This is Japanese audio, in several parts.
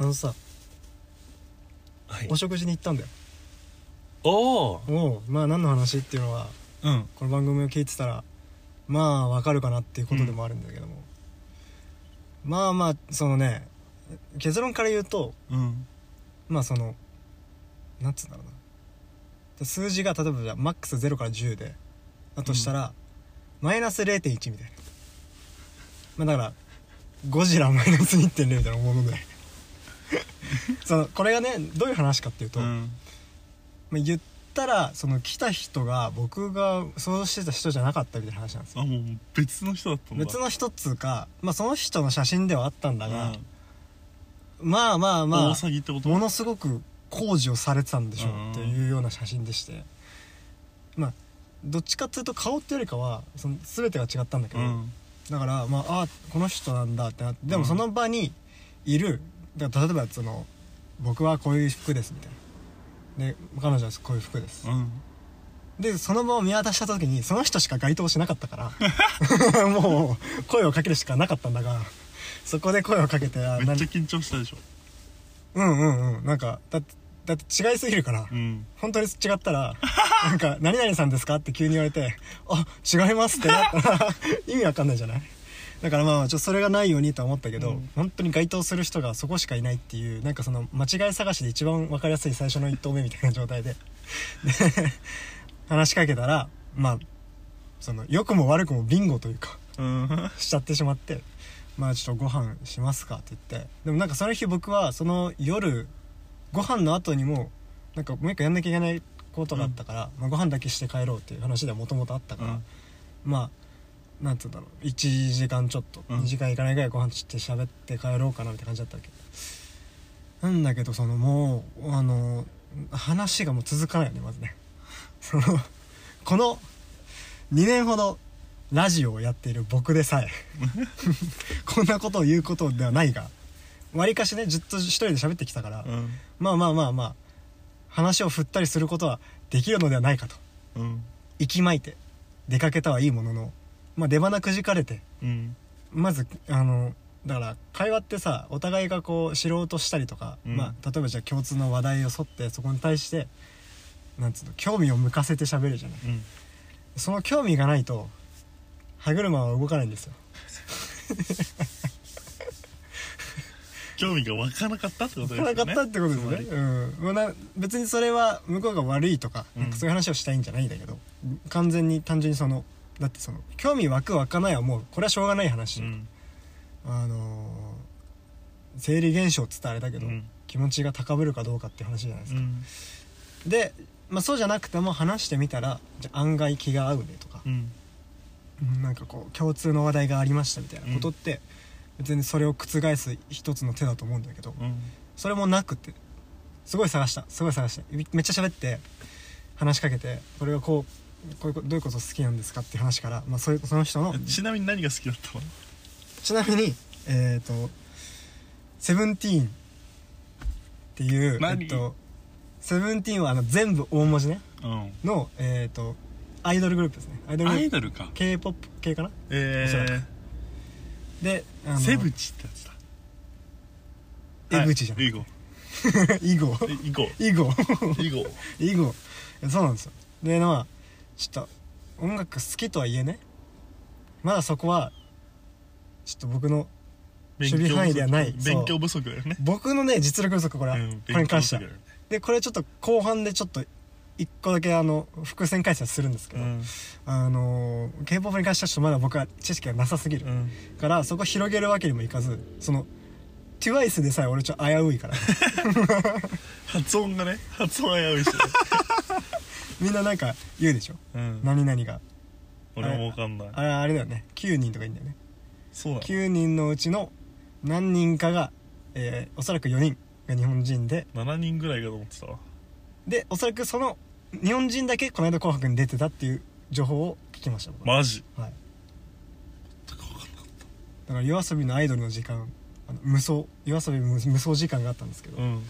あのさはい。お食事に行ったんだよ。おおおうまあ何の話っていうのはうん。この番組を聞いてたらまあわかるかなっていうことでもあるんだけども、まあまあそのね結論から言うとうん。まあそのなんつうんだろうな。で数字が例えばじゃあマックス0から10でだとしたら、マイナス0.1みたいな。まあだからゴジラマイナス1.0みたいなもので そのこれがねどういう話かっていうと、うん。まあ、言ったらその来た人が僕が想像してた人じゃなかったみたいな話なんですよ。あもう別の人だったんだ。別の人っつうか、まあ、その人の写真ではあったんだが、うん。まあまあま大あ詐欺ってこと？ものすごく工事をされてたんでしょうんうっていうような写真でして。まあどっちかっていうと顔っていうよりかはその全てが違ったんだけど、うん。だからまああこの人なんだってなってでもその場にいるだから例えばその僕はこういう服ですみたいな。で彼女はこういう服です、うん。でその場を見渡した時にその人しか該当しなかったから もう声をかけるしかなかったんだがそこで声をかけてあなめっちゃ緊張したでしょ。うんうんうん。なんかだってだって違いすぎるから、うん。本当に違ったら なんか「何々さんですか?」って急に言われて「あ違います」ってなったら意味わかんないじゃない？だからまあちょっとそれがないようにとは思ったけど、うん。本当に該当する人がそこしかいないっていうなんかその間違い探しで一番分かりやすい最初の一投目みたいな状態でで話しかけたらまあその良くも悪くもビンゴというかうん。しちゃってしまって「まあちょっとご飯しますか」って言ってでもなんかその日僕はその夜ご飯の後にもなんかもう一個やんなきゃいけないことがあったから、まあ、ご飯だけして帰ろうっていう話ではもともとあったから、うん。まあなんつうんだろう。1時間ちょっと、うん。2時間いかないぐらいご飯して喋って帰ろうかなみたいな感じだったわけ。なんだけどそのもうあの話がもう続かないよねまずね。そのこの2年ほどラジオをやっている僕でさえ こんなことを言うことではないがわりかしねずっと一人で喋ってきたから、うん。まあまあまあまあ話を振ったりすることはできるのではないかと。うん。息巻いて出かけたはいいものの、まあ、出花くじかれて。うん。まずあのだから会話ってさお互いがこう知ろうとしたりとか、うん。まあ、例えばじゃあ共通の話題を沿ってそこに対してなんつうの興味を向かせて喋るじゃない。うん。その興味がないと歯車は動かないんですよ。興味が湧かなかったってことですよね。なかったってことですね。うん。まあな別にそれは向こうが悪いとか,、うん。なんかそういう話をしたいんじゃないんだけど完全に単純にそのだってその興味湧く湧かないはもうこれはしょうがない話、うん。あのー生理現象っつったらあれだけど、うん。気持ちが高ぶるかどうかって話じゃないですか、うん。で、まあ、そうじゃなくても話してみたらじゃあ案外気が合うねとかなんかこう共通の話題がありましたみたいなことって、別にそれを覆す一つの手だと思うんだけど、うん。それもなくてすごい探したすごい探してめめっちゃ喋って話しかけてこれがこうこういうどういうこと好きなんですかっていう話から、まあ、そういうその人のちなみに何が好きだったの？ちなみにえっ、と「セブンティーン」っていう何？えっとセブンティーンはあの全部大文字ね。うん。のえっ、とアイドルグループですね。アイドルグアループ。イドルか。K p o p 系かな？えおそらく。であのーセブチってやつだ。江口じゃん、はい。イゴ。イゴ。えイゴ。イゴ。イゴ。イゴ。そうなんですよ。でまあちょっと音楽好きとはいえね。まだそこはちょっと僕の守備範囲ではない。勉強不足だよね。僕のね実力不足これは、うんこれに関しては。でこれちょっと後半でちょっと一個だけあの伏線回収するんですけど、だよねあの k p o p に関してはちょっとまだ僕は知識がなさすぎる、うんうん。からそこ広げるわけにもいかずその TWICE でさえ俺ちょっと危ういから。発音がね発音危ういしねみんななんか言うでしょ？うん。何々が。俺もわかんない。あれあれだよね。9人とかいいんだよね。そうだ。9人のうちの何人かが、えーおそらく4人が日本人で。7人ぐらいかと思ってた。わでおそらくその日本人だけこの間「紅白」に出てたっていう情報を聞きましたマジ？はい。だから夜遊びのアイドルの時間あの無双夜遊び無無双時間があったんですけど、うん。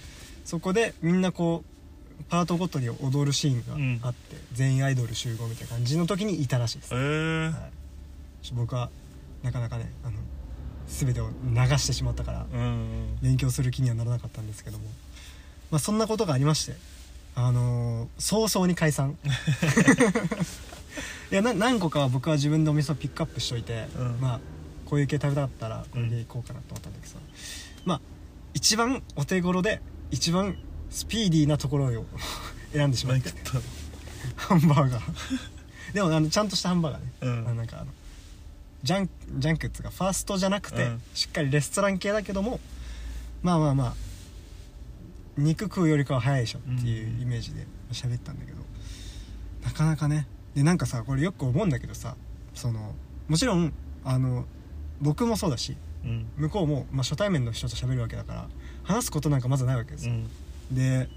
そこでみんなこうパートごとに踊るシーンがあって、全員アイドル集合みたいな感じの時にいたらしいです、えー。はい、僕はなかなかねあの全てを流してしまったからうん勉強する気にはならなかったんですけども、まあ、そんなことがありましてあのー早々に解散。いやな何個かは僕は自分でお店をピックアップしといて、うん。まあこういう系食べたかったらこれでいこうかなと思ったんだけどさ、まあ一番お手頃で一番スピーディーなところを 選んでしまって。何食った。のハンバーガー。でもあのちゃんとしたハンバーガーね、うん。あのなんかあのジャンジャンクっつうかファーストじゃなくて、うん。しっかりレストラン系だけどもまあまあまあ肉食うよりかは早いでしょっていうイメージで喋ったんだけど、なかなかね。でなんかさこれよく思うんだけどさそのもちろんあの僕もそうだしうん。向こうも、まあ、初対面の人と喋るわけだから話すことなんかまずないわけですよ、うんで、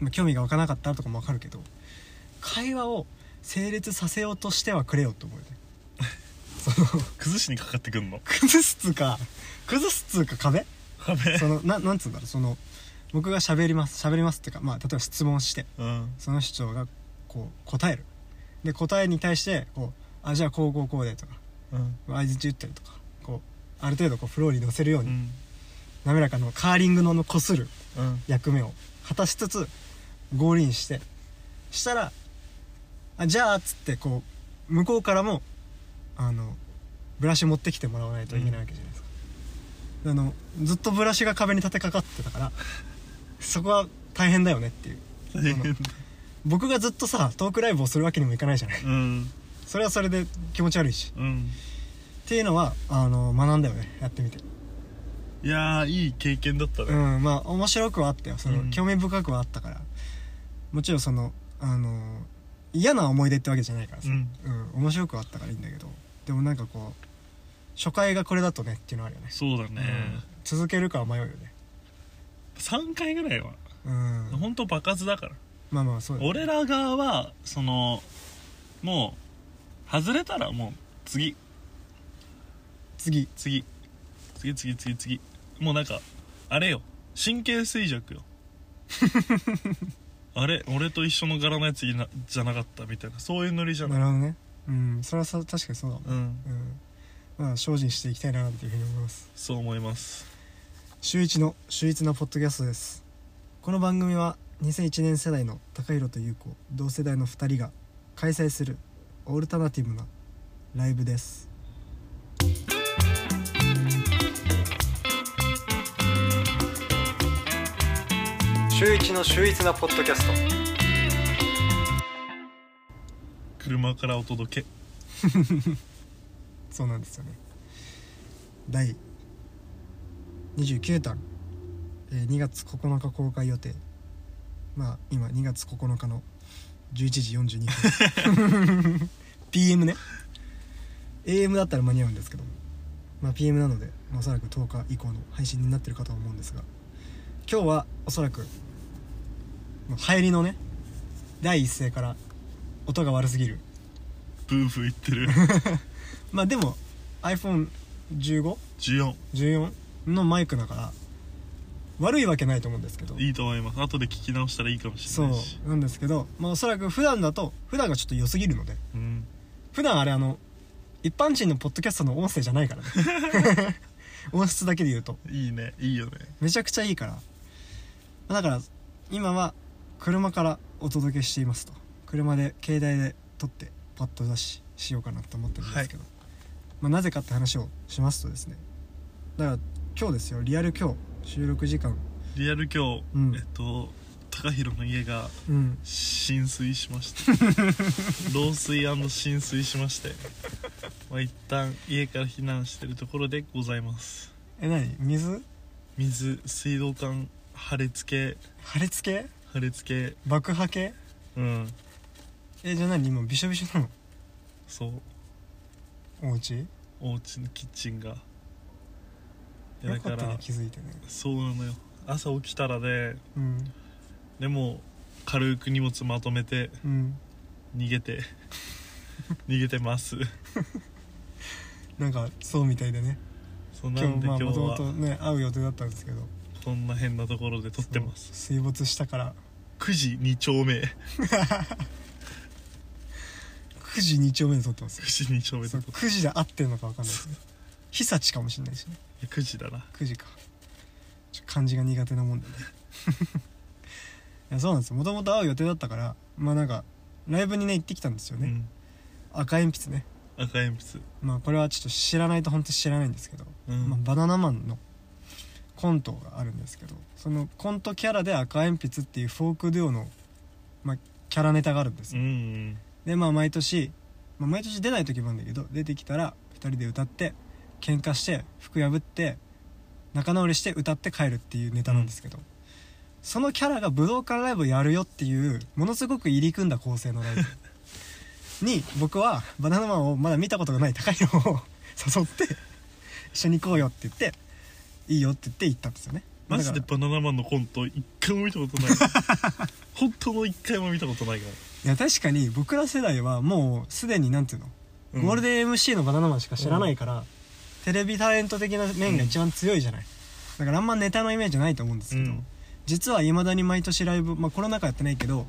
まあ、興味が湧かなかったとかもわかるけど会話を成立させようとしてはくれよって思うよね。その崩しにかかってくんの？崩すっつうか崩すっつうか壁？壁？そのななんつうんだろう？その僕が喋ります喋りますっていうかまあ例えば質問してうん。その人がこう答える。で答えに対してこうあじゃあこうこうこうでとかうん。相づち打ったりとかこうある程度こうフローに乗せるように、うん滑らかのカーリングののこするうん。役目を果たしつつゴールインしてしたらあじゃあっつってこう向こうからもあのブラシ持ってきてもらわないといけないわけじゃないですか、あのずっとブラシが壁に立てかかってたから そこは大変だよねっていう。大変だ。僕がずっとさトークライブをするわけにもいかないじゃない。うん。それはそれで気持ち悪いし。うん。っていうのはあの学んだよねやってみていやーいい経験だったうねんまあ面白くはあったよ。その、うん。興味深くはあったから。もちろんそのあの嫌な思い出ってわけじゃないからさ、うん。うん面白くはあったからいいんだけど。でもなんかこう初回がこれだとねっていうのはあるよね。そうだね。うん。続けるかは迷うよね。3回ぐらいは。うん。本当爆発だから。まあまあそうだね。俺ら側はそのもう外れたらもう次。次。次。次次次次もうなんかあれよ。神経衰弱よ。あれ俺と一緒の柄のやついなじゃなかったみたいな。そういうノリじゃない。なるほどね。うんそれはさ確かにそうだもん。うん。うん。まあ精進していきたいなっていうふうに思います。そう思います。週一の秀逸なポッドキャストです。この番組は2001年世代の高弘と優子同世代の2人が開催するオルタナティブなライブです週一の秀逸なポッドキャスト。車からお届け。そうなんですよね。第29弾、えー2月9日公開予定。まあ今2月9日の11時42分。PM ね。AM だったら間に合うんですけど。もまあ PM なので、まあ、おそらく10日以降の配信になってるかと思うんですが。今日はおそらく入りのね第一声から音が悪すぎる。ブーブー言ってる。まあでも iPhone1514 14のマイクだから悪いわけないと思うんですけど。いいと思います。後で聞き直したらいいかもしれそないし。うなんですけど、まあ、おそらく普段だと普段がちょっと良すぎるので。うん。普段あれあの一般人のポッドキャストの音声じゃないからね。音質だけで言うと。いいね。いいよね。めちゃくちゃいいから。だから今は車からお届けしていますと。車で携帯で撮ってパッと出ししようかなと思ってるんですけど、まあ、なぜかって話をしますとですね。だから今日ですよ。リアル今日収録時間。リアル今日、うん。えっと高弘の家がうん。浸水しました。漏水浸水しまして。まあ一旦家から避難してるところでございます。え何？水？水水道管貼り付け。破裂系貼り付け。爆破系？うん。えじゃあ何？今びしょびしょなの？そう。お家？お家のキッチンが。いやだかよかったねら気づいてね。そうなのよ。朝起きたらでうん。でも軽く荷物まとめてうん。逃げて 逃げてます。なんかそうみたいでね。そうな今日んで今あもともとはね会う予定だったんですけど。こんな変なところで撮ってます。そう水没したから9時2丁目。9時2丁目で撮ってますよ。9時2丁目で撮って9時で合ってるのか分かんないですけど 久地かもしれないしね。9時だな。9時か。ちょ漢字が苦手なもんでね。いやそうなんですもともと会う予定だったからまあなんかライブにね行ってきたんですよね、うん。赤鉛筆ね。赤鉛筆。まあこれはちょっと知らないと本当に知らないんですけど、うん。まあ、バナナマンのコントがあるんですけどそのコントキャラで赤鉛筆っていうフォークデュオの、まあ、キャラネタがあるんですうよ、ん。でまあ毎年、まあ、毎年出ない時もあるんだけど出てきたら2人で歌って喧嘩して服破って仲直りして歌って帰るっていうネタなんですけど、そのキャラが武道館ライブをやるよっていうものすごく入り組んだ構成のライブ。に僕はバナナマンをまだ見たことがない高いのを誘って一緒に行こうよって言っていいよって言って行ったんですよね。マジでバナナマンのコント一回も見たことない。本当の一回も見たことないかいや確かに僕ら世代はもうすでになんていうの、もゴールデン MC のバナナマンしか知らないから、テレビタレント的な面が一番強いじゃない、だからあんまネタのイメージないと思うんですけど、うん。実はいまだに毎年ライブ、まあ、コロナ禍やってないけど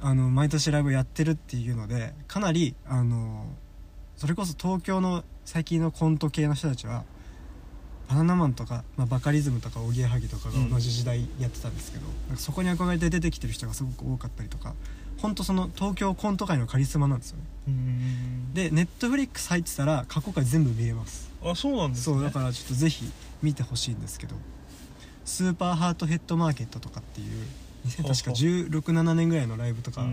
あの毎年ライブやってるっていうのでかなりあのそれこそ東京の最近のコント系の人たちはバナナマンとか、まあ、バカリズムとかおぎやはぎとかが同じ時代やってたんですけど、なんかそこに憧れて出てきてる人がすごく多かったりとか本当その東京コント界のカリスマなんですよね。うん。でネットフリックス入ってたら過去回全部見れます。あそうなんですね。そうだからちょっとぜひ見てほしいんですけど。スーパーハートヘッドマーケットとかっていう2000確か1617年ぐらいのライブとか、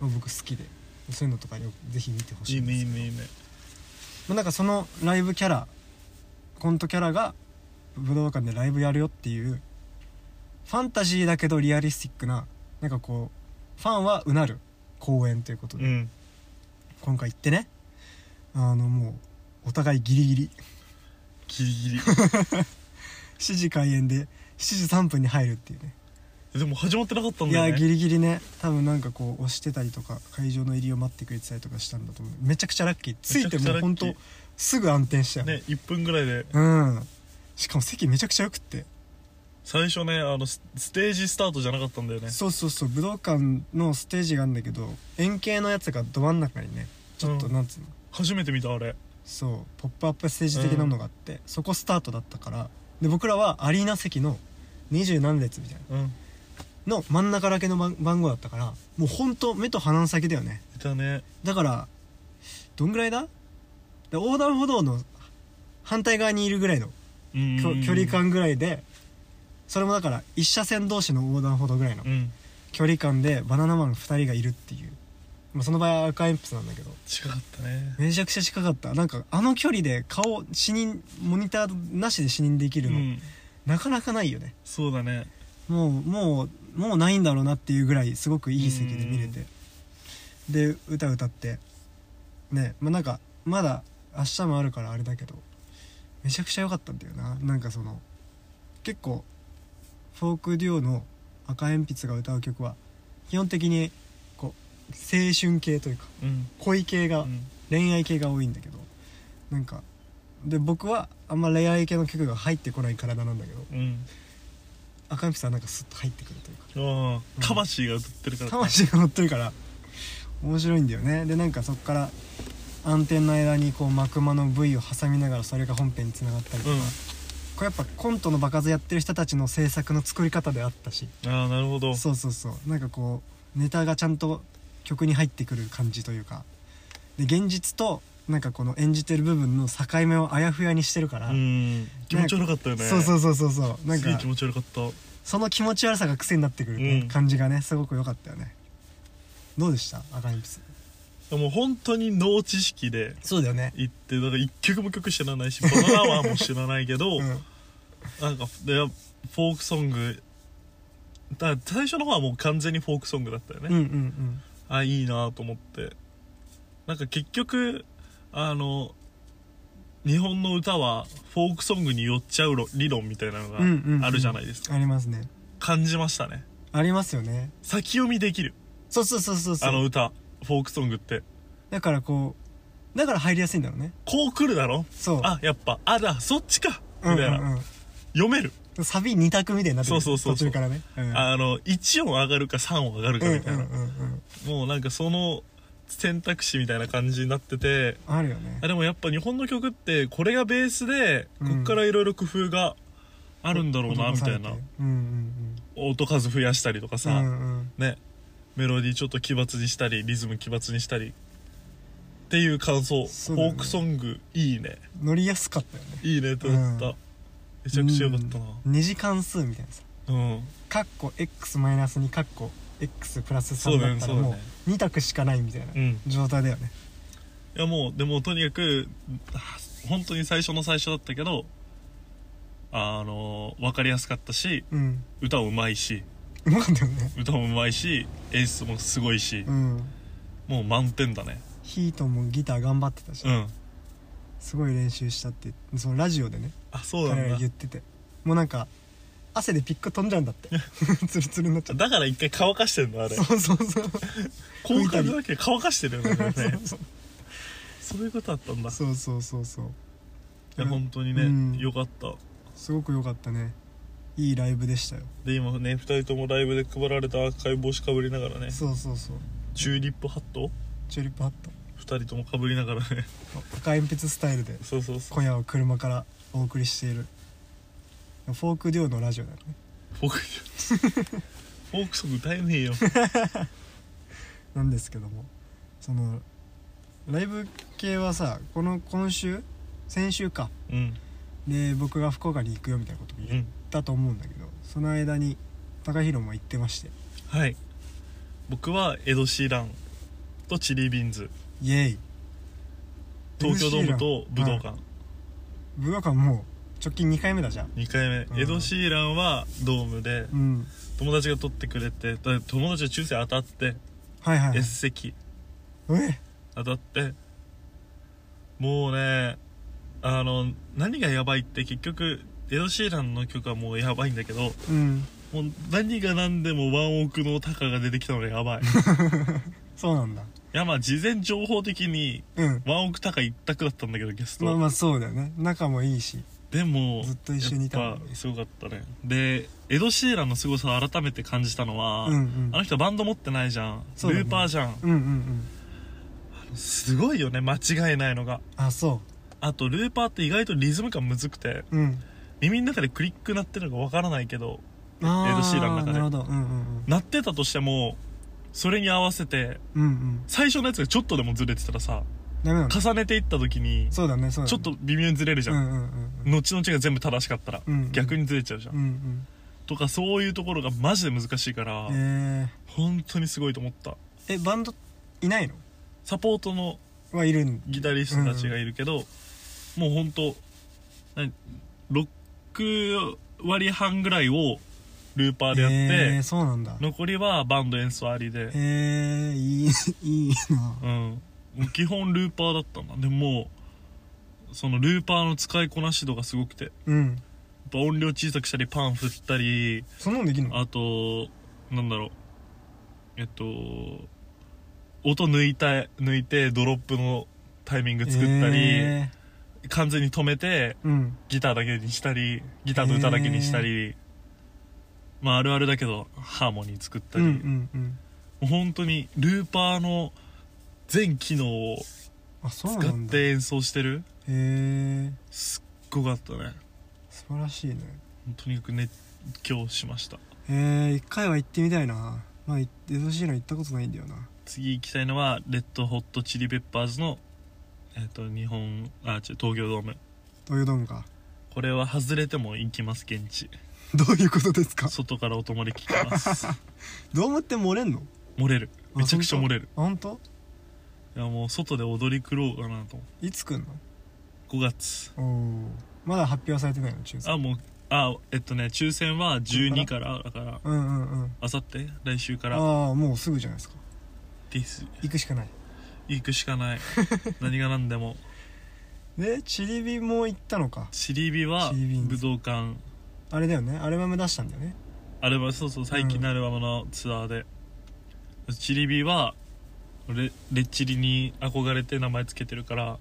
僕好きでそういうのとかよぜひ見てほしいんですけど。まあ、なんかそのライブキャラコントキャラが武道館でライブやるよっていうファンタジーだけどリアリスティックななんかこうファンはうなる公演ということで、うん。今回行ってねあのもうお互いギリギリ。ギリギリ。7時開演で7時3分に入るっていうねでも始まってなかったんいだよね。やギリギリね。多分なんかこう押してたりとか会場の入りを待ってくれてたりとかしたんだと思う。めちゃくちゃラッキー。ついてもうほんとめちゃくちゃラッキー。すぐ暗転した。よね1分ぐらいで。うんしかも席めちゃくちゃよくって。最初ねあのスステージスタートじゃなかったんだよね。そうそうそう。武道館のステージがあるんだけど円形のやつがど真ん中にねちょっとうん。なんつうの、初めて見たあれ。そう。ポップアップステージ的なのがあって、そこスタートだったから。で僕らはアリーナ席の二十何列みたいうん。なの真ん中だけの番番号だったからもうほんと目と鼻の先だよね。いたね。だからどんぐらいだ？で横断歩道の反対側にいるぐらいの距離感ぐらいでそれもだから一車線同士の横断歩道ぐらいのうん。距離感でバナナマン2人がいるっていう、まあ、その場合は赤鉛筆なんだけど。近かったね。めちゃくちゃ近かった。なんかあの距離で顔視認モニターなしで視認できるの、うん。なかなかないよね。そうだねもうもうもうないんだろうなっていうぐらいすごくいい席で見れて。で歌歌って。ねまあなんかまだ明日もあるからあれだけどめちゃくちゃ良かったんだよな。なんかその結構フォークデュオの赤鉛筆が歌う曲は基本的にこう青春系というかうん。恋系が、うん。恋愛系が多いんだけどなんかで僕はあんま恋愛系の曲が入ってこない体なんだけどうん赤鉛筆はなんかスッと入ってくるというか。ああ魂が歌ってるから。魂が乗ってるから。面白いんだよね。でなんかそっから暗転の間にこう幕間の V を挟みながらそれが本編につながったりとか、うん。これやっぱコントの場数やってる人たちの制作の作り方であったし。ああなるほど。そうそうそう。なんかこうネタがちゃんと曲に入ってくる感じというか。で現実となんかこの演じてる部分の境目をあやふやにしてるから、うん。気持ち悪かったよね。そうそうそうそうそう。なんか気持ち悪かった。その気持ち悪さが癖になってくる、ねうん。感じがねすごく良かったよね。どうでした？赤鉛筆。もう本当に脳知識でそうだよね。行ってだから一曲も曲知らないしバナナマンも知らないけど、うん。なんかでフォークソング。だ最初の方はもう完全にフォークソングだったよね、うんうんうん。あいいなと思って。なんか結局あの日本の歌はフォークソングに寄っちゃう理論みたいなのうんうんうん。があるじゃないですか、ありますね。感じましたね。ありますよね。先読みできる。そうそうそうそうそう。あの歌フォークソングって。だからこうだから入りやすいんだろうね。こう来るだろ？そう。あやっぱあだそっちか。みうんたいな、うん読める、うん、サビ2択みたいになってる。そうそうそう途中からね、うん、あの1音上がるか3音上がるかうんみたいな、うんうんうん。もうなんかその選択肢みたいな感じになっててあるよね。あでもやっぱ日本の曲ってこれがベースでうんこっからいろいろ工夫があるんだろうなみたいな。音数増やしたりとかうんさ、ね。メロディーちょっと奇抜にしたりリズム奇抜にしたり。っていう感想、フォークソングいいね。乗りやすかったよね。いいねって思った、うん。めちゃくちゃよかったな。うん。二次関数みたいなさ。うん、カッコ x マイナス2カッコ x プラス3だったらもそうだね。う2択しかないみたいなうん。状態だよね。いやもうでもとにかくあ本当に最初の最初だったけどあの分かりやすかったしうん。歌もうまいしうまかったよね。歌もうまいし演出もすごいしう、ん。もう満点だね。ヒートもギター頑張ってたし、うん。すごい練習したってそのラジオでねあそうな彼ら言ってて。もうなんか汗でピック飛んじゃうんだって。ツルツルになっちゃっだから一回乾かしてんのあれ。たそうそうそう。こういう感じだけど乾かしてるよねこれね。そうそういうことだったんだ。いそうそうそうそう。や本当にね、うん。よかった。すごく良かったね。いいライブでしたよ。で今ね2人ともライブで配られた赤い帽子かぶりながらね。そうそうそう。チューリップハット？チューリップハット。2人ともかぶりながらね。赤鉛筆スタイルでそうそうそう。今夜は車からお送りしているフォークデュオのラジオだよね。フォークフォークソング歌えねえよ。なんですけども。そのライブ系はさこの今週？先週か。うん。で僕が福岡に行くよみたいなことう言っん。たと思うんだけどその間に高弘も行ってまして。はい。僕はエド・シーランとチリービーンズ。イエイ。東京ドームと武道館、はい。武道館もう直近2回目だじゃん。2回目、うん。エド・シーランはドームでうん。友達が取ってくれてだ友達が抽選当たってはいはい、はい。S 席え？当たって。もうねあの何がやばいって結局エド・シーランの曲はもうやばいんだけどうん。もう何が何でもワンオクのタカが出てきたのがやばい。い そうなんだ。やまあ事前情報的にうん。ワンオクタカ一択だったんだけどゲスト、まあまあそうだよね。仲もいいしでもずっと一緒にいたすごかったね。でエド・シーランの凄さを改めて感じたのは、うんうん。あの人バンド持ってないじゃん、そうだね。ルーパーじゃん。うんうんうん。すごいよね間違いないのが。あそあとルーパーって意外とリズム感むずくてううん。耳の中でクリック鳴ってるのかわからないけどあーエドシーランの中で。なるほど。うんうん鳴ってたとしてもそれに合わせてうんうんうん。最初のやつがちょっとでもずれてたらさダメなんだ重ねていった時にそうだねそうだね。ちょっと微妙にずれるじゃん、うんうんうんうん。後々が全部正しかったら、うんうん逆にずれちゃうじゃん、うんうん。とかそういうところがマジで難しいから、え本当にすごいと思った。ー、えバンドいないの？サポートのはいるん。ギタリストたちがいるけど、もう本当何？6割半ぐらいをルーパーでやって、えー、そうなんだ。残りはバンド演奏ありで、えー、いいいいな。うん基本ルーパーだったんだ。でもそのルーパーの使いこなし度がすごくて。やっうんぱ音量小さくしたりパン振ったり。そんなのできんの？あとなんだろう。えっと音抜いた抜いてドロップのタイミング作ったり、え完全に止めてー、うん。ギターだけにしたりギターと歌だけにしたり、まああるあるだけどハーモニー作ったり、うんうんうん。本当にルーパーの全機能をあそう使なんだ。へって演奏してる。えすっごかったね。素晴らしいね。とにかく熱狂しました。えー、一回は行ってみたいな。まあエドシーラン行ったことないんだよな。次行きたいのはレッドホットチリペッパーズのえっ、と日本あ違う東京ドーム。東京ドームか。これは外れても行きます現地。どういうことですか？外から音漏れ聞きます。ドームって漏れんの？漏れる。あめちゃくちゃ漏れる。あ本当？いやもう外で踊り狂おうかなと。思いつ来んの？う5月。おおまだ発表されてないの抽選あもうあえっとね抽選は12からだから。うんうんうん。あさって？来週から。ああもうすぐじゃないですか。です。行くしかない。行くしかない。何が何でも。でチリビも行ったのか。チリビは武道館。あれだよね。アルバム出したんだよね。アルバムそうそう最近のアルバムのツアーで、チリビはレレッチリに憧れて名前つけてるから。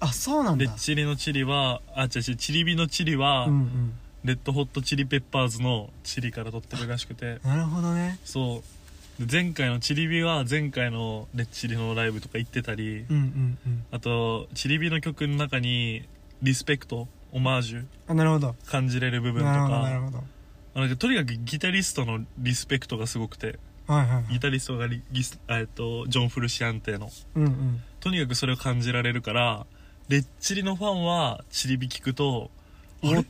あそうなんだ。レッチリのチリはあ違う違うチリビのチリは、うんうん。レッドホットチリペッパーズのチリから取ってるらしくて。なるほどね。そう。で前回のチリビは前回のレッチリのライブとか行ってたり、うんうんうん。あとチリビの曲の中にリスペクトオマージュ。あなるほど。感じれる部分となるほどなるかほど。なんかとにかくギタリストのリスペクトがすごくてはいはいはい。ギタリストがリギス、えっとジョン・フルシアンテの。うんうん。とにかくそれを感じられるからレッチリのファンはチリビ聞くとあれ？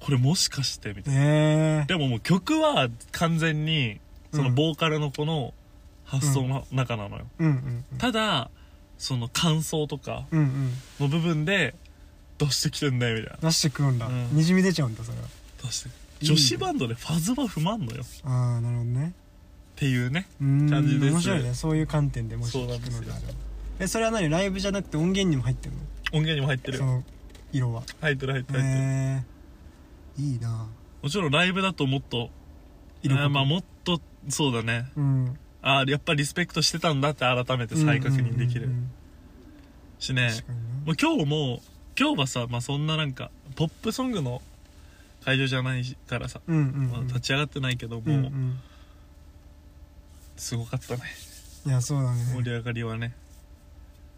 これもしかしてみたいな。ええ。でももう曲は完全にそのうん。ボーカルの子の発想の中なのよ、うん。うんうんただその感想とかうんうん。の部分で出してきてんねみたいな。出してくるんだ、うん。にじみ出ちゃうんだそれは。出して。女子バンドでファズは不満のよ。っああなるほどねていうね感じです面白いね。そういう観点でもしそうなんですよ。聞くのであれば。えそれは何？ライブじゃなくて音源にも入ってるの？音源にも入ってるその色は。入ってる入ってる入ってる、へえいいな。もちろんライブだともっと色あーまあもっとそうだね。うん。ああやっぱリスペクトしてたんだって改めて再確認できる。うんうんうんしね。もう今日も今日はさ、まあ、そんななんかポップソングの会場じゃないからさ、うんうんまあうん立ち上がってないけども、うんうんすごかったね。いやそうだね。盛り上がりはね。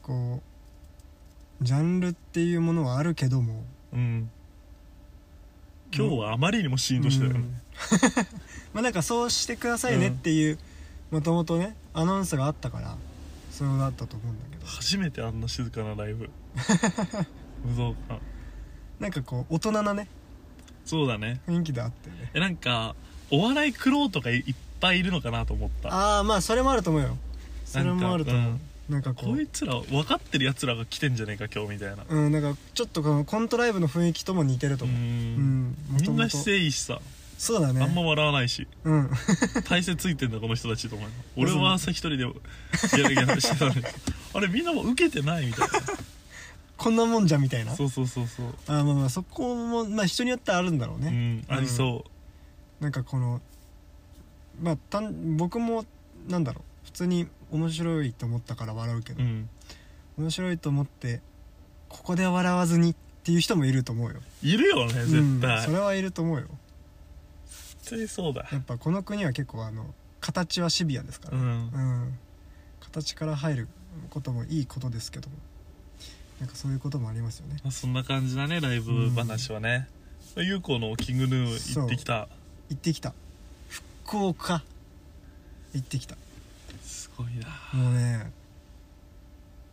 こうジャンルっていうものはあるけども。うん。今日はあまりにもシーンとしてたよね、うん。まあなんかそうしてくださいねっていうもともとねアナウンスがあったからそうだったと思うんだけど。初めてあんな静かなライブ。武道館。なんかこう大人なねそうだね。雰囲気であってね。えなんかお笑いクローとかいいっぱいいるのかなと思った。ああまあそれもあると思うよ。それもあると思う。なんかここいつら分かってるやつらが来てんじゃねえか今日みたいな。ううんなんかちょっとこのコントライブの雰囲気とも似てるとう思う。うん。ん。みんな姿勢いいしさ、そうだね。あんま笑わないし。うん。体勢ついてんだこの人たちと思うよ俺は朝一人でギャルギャルしてたのに。あれみんなも受けてないみたい こんなもんじゃみたいな。なそうそうそうそう。あーまあまあそこもまあ人によってはあるんだろううねんありそなんかこのまあたん僕もなんだろう。普通に面白いと思ったから笑うけど、ううん。面白いと思ってここで笑わずにっていう人もいると思うよ。いるよね絶うん、対。それはいると思うよ。絶対そうだ。やっぱこの国は結構あの形はシビアですから、うん。うん。形から入ることもいいことですけども。なんかそういうこともありますよね。まあそんな感じだねライブ話はね、ゆうこのキングヌー行ってきた。行ってきた福岡。行ってきた。すごいな。もうね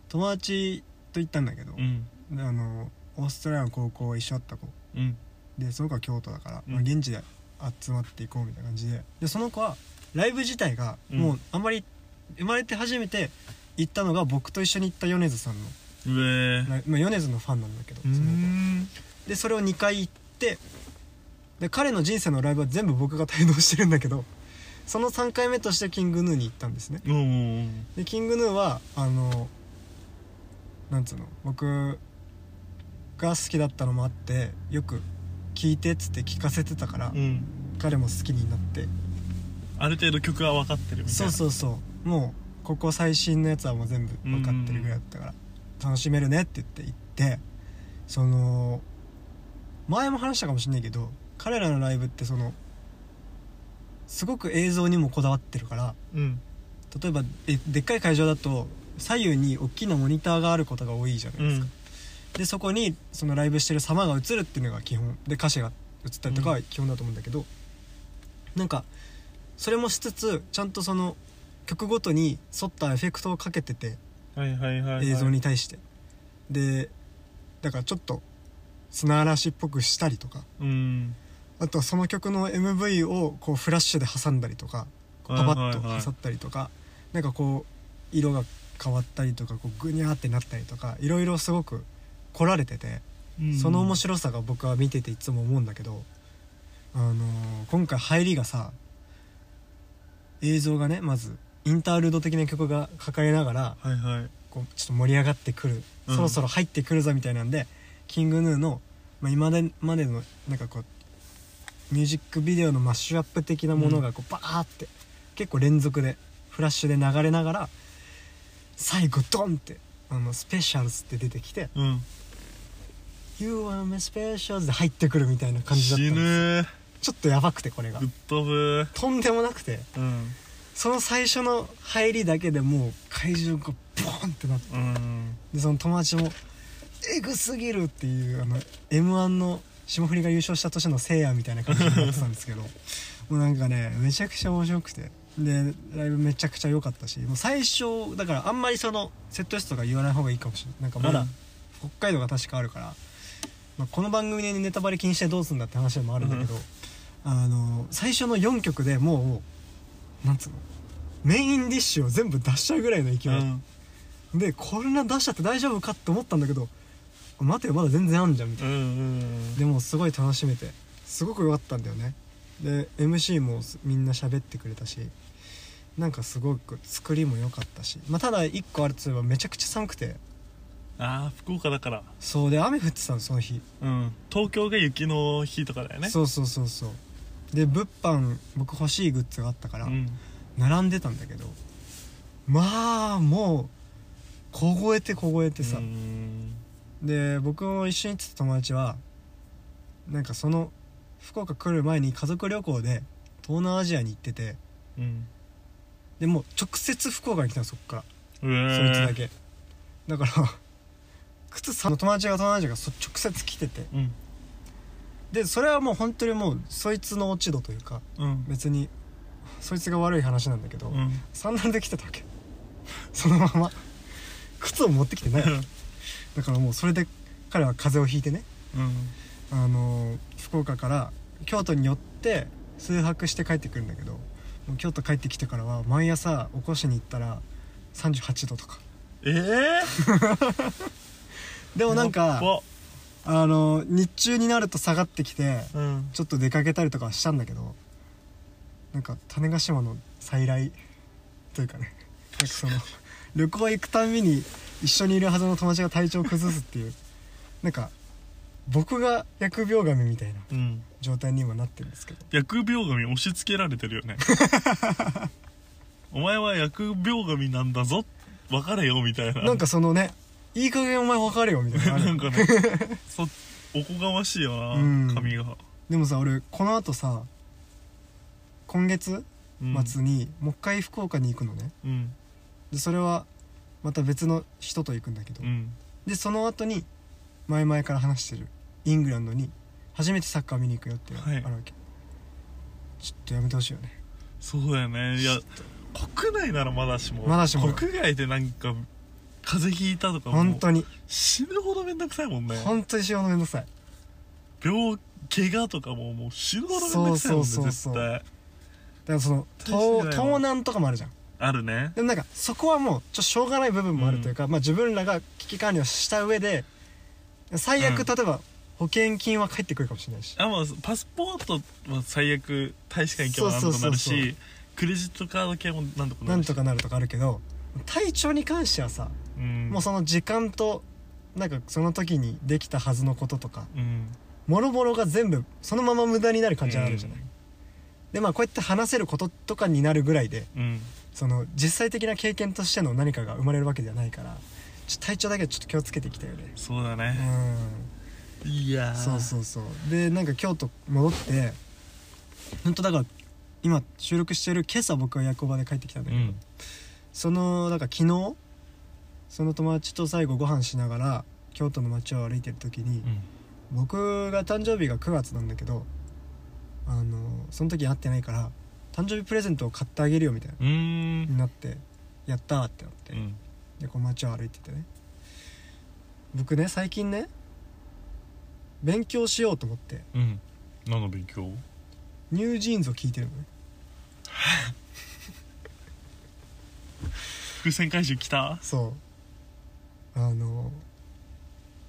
友達と行ったんだけど、うん。であのオーストラリアの高校一緒だった子。うん。でその子は京都だから、うん。まあ、現地で集まっていこうみたいな感じで。でその子はライブ自体がうん。もうあんまり生まれて初めて行ったのが僕と一緒に行った米津さんのうえー。ライまあ、米津のファンなんだけどうその子は。んでそれを2回行ってで彼の人生のライブは全部僕が帯同してるんだけどその3回目としてキングヌーに行ったんですね。でキングヌーはあのなんつうの僕が好きだったのもあってよく聴いてっつって聞かせてたから、うん。彼も好きになって。ある程度曲は分かってるみたいな。そうそうそう。もうここ最新のやつはもう全部分かってるぐらいだったから楽しめるねって言って行ってその前も話したかもしんないけど彼らのライブってそのすごく映像にもこだわってるからうん。例えばえでっかい会場だと左右に大きなモニターがあることが多いじゃなういですか、ん。でそこにそのライブしてる様が映るっていうのが基本。で歌詞が映ったりとかは基本だと思うんだけど、なんかそれもしつつちゃんとその曲ごとに沿ったエフェクトをかけててはいはいはい、はい、映像に対して、でだからちょっと砂嵐っぽくしたりとか。うんあとはその曲の MV をこうフラッシュで挟んだりとかこうパパッと挟ったりとか、なんかこう色が変わったりとかこうグニャーってなったりとかいろいろすごく凝られてて、その面白さが僕は見てていつも思うんだけど、あのー今回入りがさ映像がねまずインタールード的な曲がかかりながらはいはい。こうちょっと盛り上がってくる、うん。そろそろ入ってくるぞみたいなんでキングヌーの、まあ、今でまでのなんかこうミュージックビデオのマッシュアップ的なものがこうバーって結構連続でフラッシュで流れながら最後ドンってあのスペシャルズって出てきてうん「You are my specials」で入ってくるみたいな感じだったん死ですぬちょっとやばくてこれが。ぶっ飛ぶとんでもなくてうん。その最初の入りだけでもう会場がボーンってなってうん。でその友達も「エグすぎる!」っていうあの m 1の霜降りが優勝した年のせいやみたいな感じになってたんですけど もうなんかねめちゃくちゃ面白くて。でライブめちゃくちゃ良かったしもう最初だからあんまりそのセットリストとか言わない方がいいかもしれない。なんかまだうん。北海道が確かあるから、まあ、この番組でネタバレ気にしてどうすんだって話でもあるんだけど、あの最初の4曲でもうなんつうのメインディッシュを全部出しちゃうぐらいの勢い、うん。でこんな出しちゃって大丈夫かって思ったんだけど待てよまだ全然あんじゃんみたいうんうんなでもすごい楽しめてすごく良かったんだよね。で MC もみんな喋ってくれたしなんかすごく作りも良かったし、まあ、ただ1個あるとすればめちゃくちゃ寒くて。ああ福岡だから。そうで雨降ってたのその日。うん。東京が雪の日とかだよね。そうそうそうそう。で物販僕欲しいグッズがあったからん。並んでたんだけどまあもう凍えて凍えてさ、うんで僕も一緒に行ってた友達はなんかその福岡来る前に家族旅行で東南アジアに行っててうん。でもう直接福岡に来たのそっから、うえ。そいつだけ。だから靴さ友達が東南アジアがそ直接来てて。うん。でそれはもう本当にもうそいつの落ち度というかうん。別にそいつが悪い話なんだけど、うん。サンダルで来てたわけ。そのまま靴を持ってきてない だからもうそれで彼は風邪をひいてねうん。あのー福岡から京都に寄って数泊して帰ってくるんだけどもう京都帰ってきてからは毎朝起こしに行ったら38度とか。ええ でもなんかあのー日中になると下がってきてうん。ちょっと出かけたりとかはしたんだけどなんか種子島の再来というかねなんかその旅行行くたんびに一緒にいるはずの友達が体調を崩すっていうなんか僕が疫病神みたいなうん。状態に今なってるんですけど。疫病神押し付けられてるよね。お前は疫病神なんだぞ。分かれよみたいな。なんかそのねいい加減お前分かれよみたいなのある。なんかね。そおこがましいよな、うん。髪が、でもさ俺このあとさ今月うん、末にもう一回福岡に行くのね。うんでそれはまた別の人と行くんだけど、うん。でその後に前々から話してるイングランドに初めてサッカー見に行くよっていうのがはい。あるわけ、ちょっとやめてほしいよね。そうだよね。いや国内ならまだしもまだしも。国外でなんか風邪ひいたとかもう本当に。死ぬほどめんどくさいもんね。本当に仕事めんどくさい。病怪我とかももう死ぬほどめんどくさいもんねそうそうそうそう。絶対。だからその盗難とかもあるじゃんあるね。でもなんかそこはもうちょっとしょうがない部分もあるというか、まあ自分らが危機管理をした上で最悪、うん。例えば保険金は返ってくるかもしれないし。あまあパスポートは最悪大使館行けばなんとかなるそう。そうそうしクレジットカード系もなんとかななんとかなるとかあるけど体調に関してはさ、うん。もうその時間となんかその時にできたはずのこととかうん。もろもろが全部そのまま無駄になる感じがあるじゃない、うん。でまあこうやって話せることとかになるぐらいでうんその実際的な経験としての何かが生まれるわけではないから体調だけはちょっと気をつけていきたいよね。うそうだね、ん。いやー。そうそうそう。でなんか京都戻って本当だから今収録してる今朝僕は夜行場で帰ってきたんだけど、うん。そのだから昨日その友達と最後ご飯しながら京都の街を歩いてる時に、僕が誕生日が9月なんだけどあのその時会ってないから誕生日プレゼントを買ってあげるよみたいな。になってやったーってなって、うん。でこう街を歩いててね。僕ね最近ね勉強しようと思って。うん。何の勉強？ニュージーンズを聞いてるのね。伏線回収来た？そう。あの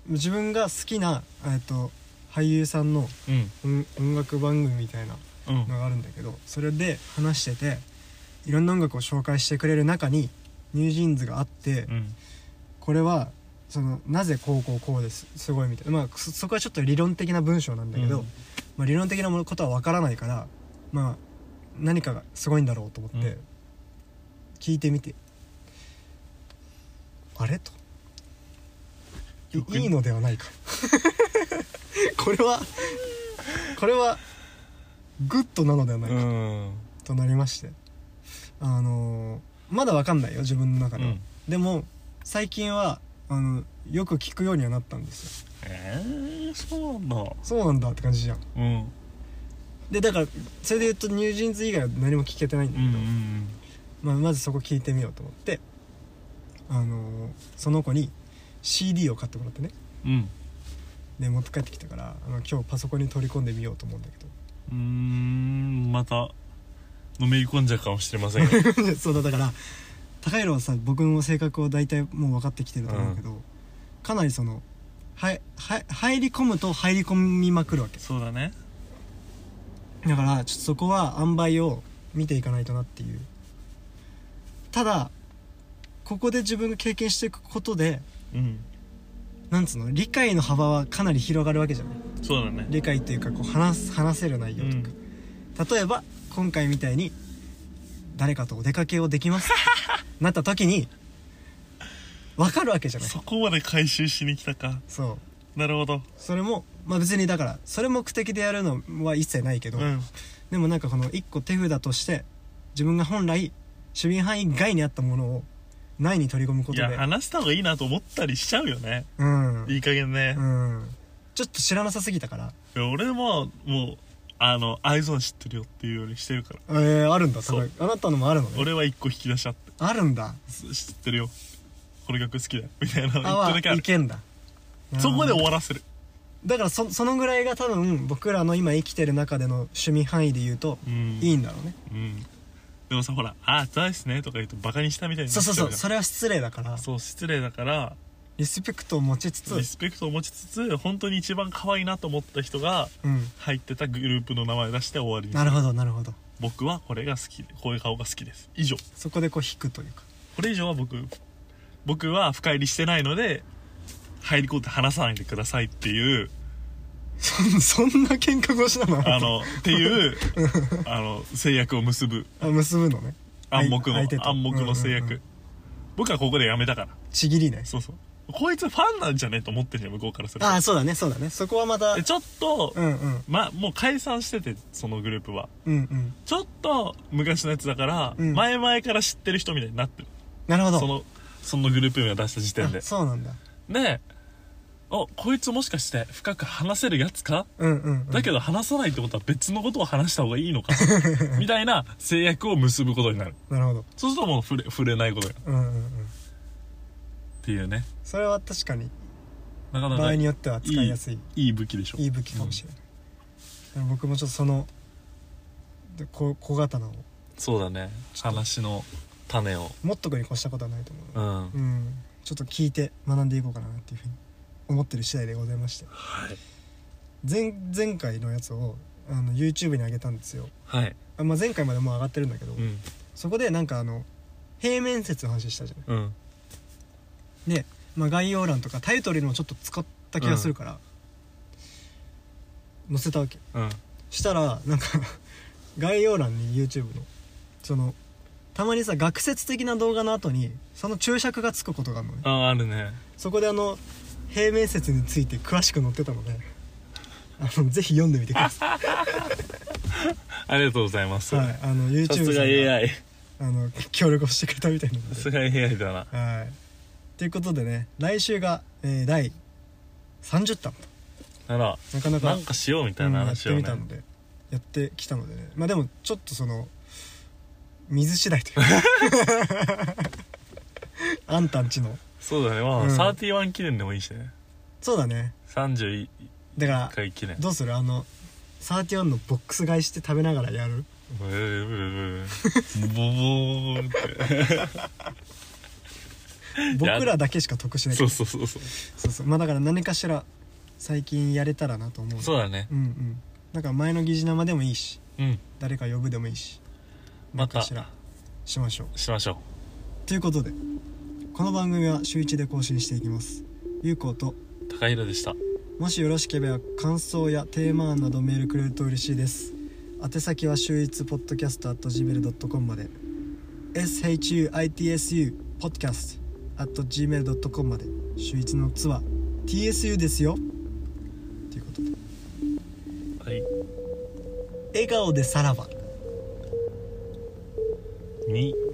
自分が好きな、えっと俳優さんのうん。音音楽番組みたいなうんのがあるん。だけどそれで話してていろんな音楽を紹介してくれる中にニュージーンズがあって、うん。これはそのなぜこうこうこうですすごいみたいな。まあそそこはちょっと理論的な文章なんだけど、うん。まあ、理論的なことは分からないからまあ何かがすごいんだろうと思ってうん。聞いてみて、あれ？と。いいのではないか。これはこれはグッドなのではないか、うん。となりまして。あのまだわかんないよ自分の中では、うん。でも最近はあのよく聞くようにはなったんですよ。えー、そうなんだ。そうなんだって感じじゃん。うん。でだからそれで言うと NewJeans 以外は何も聞けてないんだうんうけど、ん。まあ、まずそこ聞いてみようと思ってあのーその子に CD を買ってもらってね。うんうん。で持って帰ってきたからあの今日パソコンに取り込んでみようと思うんだけどうーんまたのめり込んじゃうかもしれませんよ。そうだだから高弘はさ僕の性格を大体もう分かってきてると思うけど、かなりそのはいはい入り込むと入り込みまくるわけ。そうだね。だからちょっとそこは塩梅を見ていかないとなっていう。ただここで自分が経験していくことでうんなんつうの理解の幅はかなり広がるわけじゃない？そうだね。理解っていうかこう話す話せる内容とか、例えば今回みたいに誰かとお出かけをできます？なった時に分かるわけじゃない？そこまで回収しに来たか。そう。なるほど。それもまあ別にだからそれ目的でやるのは一切ないけど、うん。でもなんかこの一個手札として自分が本来守備範囲外にあったものを内に取り込むこいとで。や話した方がいいなと思ったりしちゃうよね。うん。いい加減ね、うん。ちょっと知らなさすぎたから。いや俺ももうあのアイゾン知ってるよっていうようにしてるから。えー、あるんだそう。高い。あなたのもあるのね。俺は一個引き出しちゃって。あるんだ。知ってるよ。この曲好きだよ。みたいなのあは言ってだけある。いけんだ。そこで終わらせる。だからそそのぐらいが多分僕らの今生きてる中での趣味範囲で言うとうん。いいんだろうね、うんでもさほら「あそうですね」とか言うとバカにしたみたいになそうそうそうっちゃうじゃん。それは失礼だから。そう失礼だから。リスペクトを持ちつつ。リスペクトを持ちつつ本当に一番可愛いなと思った人がうん。入ってたグループの名前出して終わりにすなるほどなるほど。僕はこれが好き。でこういう顔が好きです。以上。そこでこう引くというか。これ以上は僕僕は深入りしてないので入り込んで話さないでくださいっていうそんな喧嘩腰なの？あのっていう あの制約を結ぶ。あ結ぶのね。暗黙の相手と。暗黙の制約、うんうんうん。僕はここでやめたから。ちぎりねそうそう。こいつファンなんじゃねえと思ってんじゃん向こうからすると。ああそうだねそうだね。そこはまたでちょっと、うんうん。まもう解散しててそのグループは。うんうん。ちょっと昔のやつだから、うん。前々から知ってる人みたいになってる。なるほど。そのそのグループ名を出した時点で。あそうなんだ。でおこいつもしかして深く話せるやつか？うんうん、うん、だけど話さないってことは別のことを話した方がいいのか？みたいな制約を結ぶことになる。なるほど。そうするともう触れ触れないことやっうんうんうん。ていうね。それは確かになかなかい場合によっては使いやすい。いい武器でしょ。いい武器かもしれない、だから僕もちょっとそので小小刀を。そうだね。話の種を。持っとくに越したことはないと思う。うん、はいうん。ちょっと聞いて学んでいこうかなっていうふうに思ってる次第でございまして。前前回のやつをあの YouTube に上げたんですよ。はい。あ、まあ、前回までもう上がってるんだけど、うん。そこでなんかあの平面説の話したじゃんうん。で、まあ、概要欄とかタイトルにもちょっと使った気がするから、載せたわけ。うん。したらなんか概要欄に YouTube のそのたまにさ学説的な動画の後にその注釈がつくことがあるのね。あああるね。そこであの平面説について詳しく載ってたのであのぜひ読んでみてくださ ありがとうございます、い、はい、あのさ YouTube さんが AI あの協力をしてくれたみたいなので。さすが AI だな。はい。ということでね来週が、えー第30弾。なら。なかなかなんかしようみたいなうんやってみたのでやってきたのでね。まあでもちょっとその水次第というか。あんたんちのそうだね。まあ、うん。31記念でもいいしね。そうだね。31だから回記念。どうする？あの31のボックス買いして食べながらやる？ブーブーブーボボーって僕らだけしか得しないそうそうそうそうそうそうまあだから何かしら最近やれたらなと思うそうだねうんうんだから前の疑似生でもいいしうん誰か呼ぶでもいいしまた何かしらしましょうしましょということでこの番組は週1で更新していきます。ゆうこうとう高平でした。もしよろしければ感想やテーマ案などメールくれると嬉しいです。宛先は週一ポッドキャスト gmail.com まで。SHUITSU ポッドキャスト gmail.com まで。週一の「つ」は TSU ですよ。ということで。はい。笑顔でさらば。2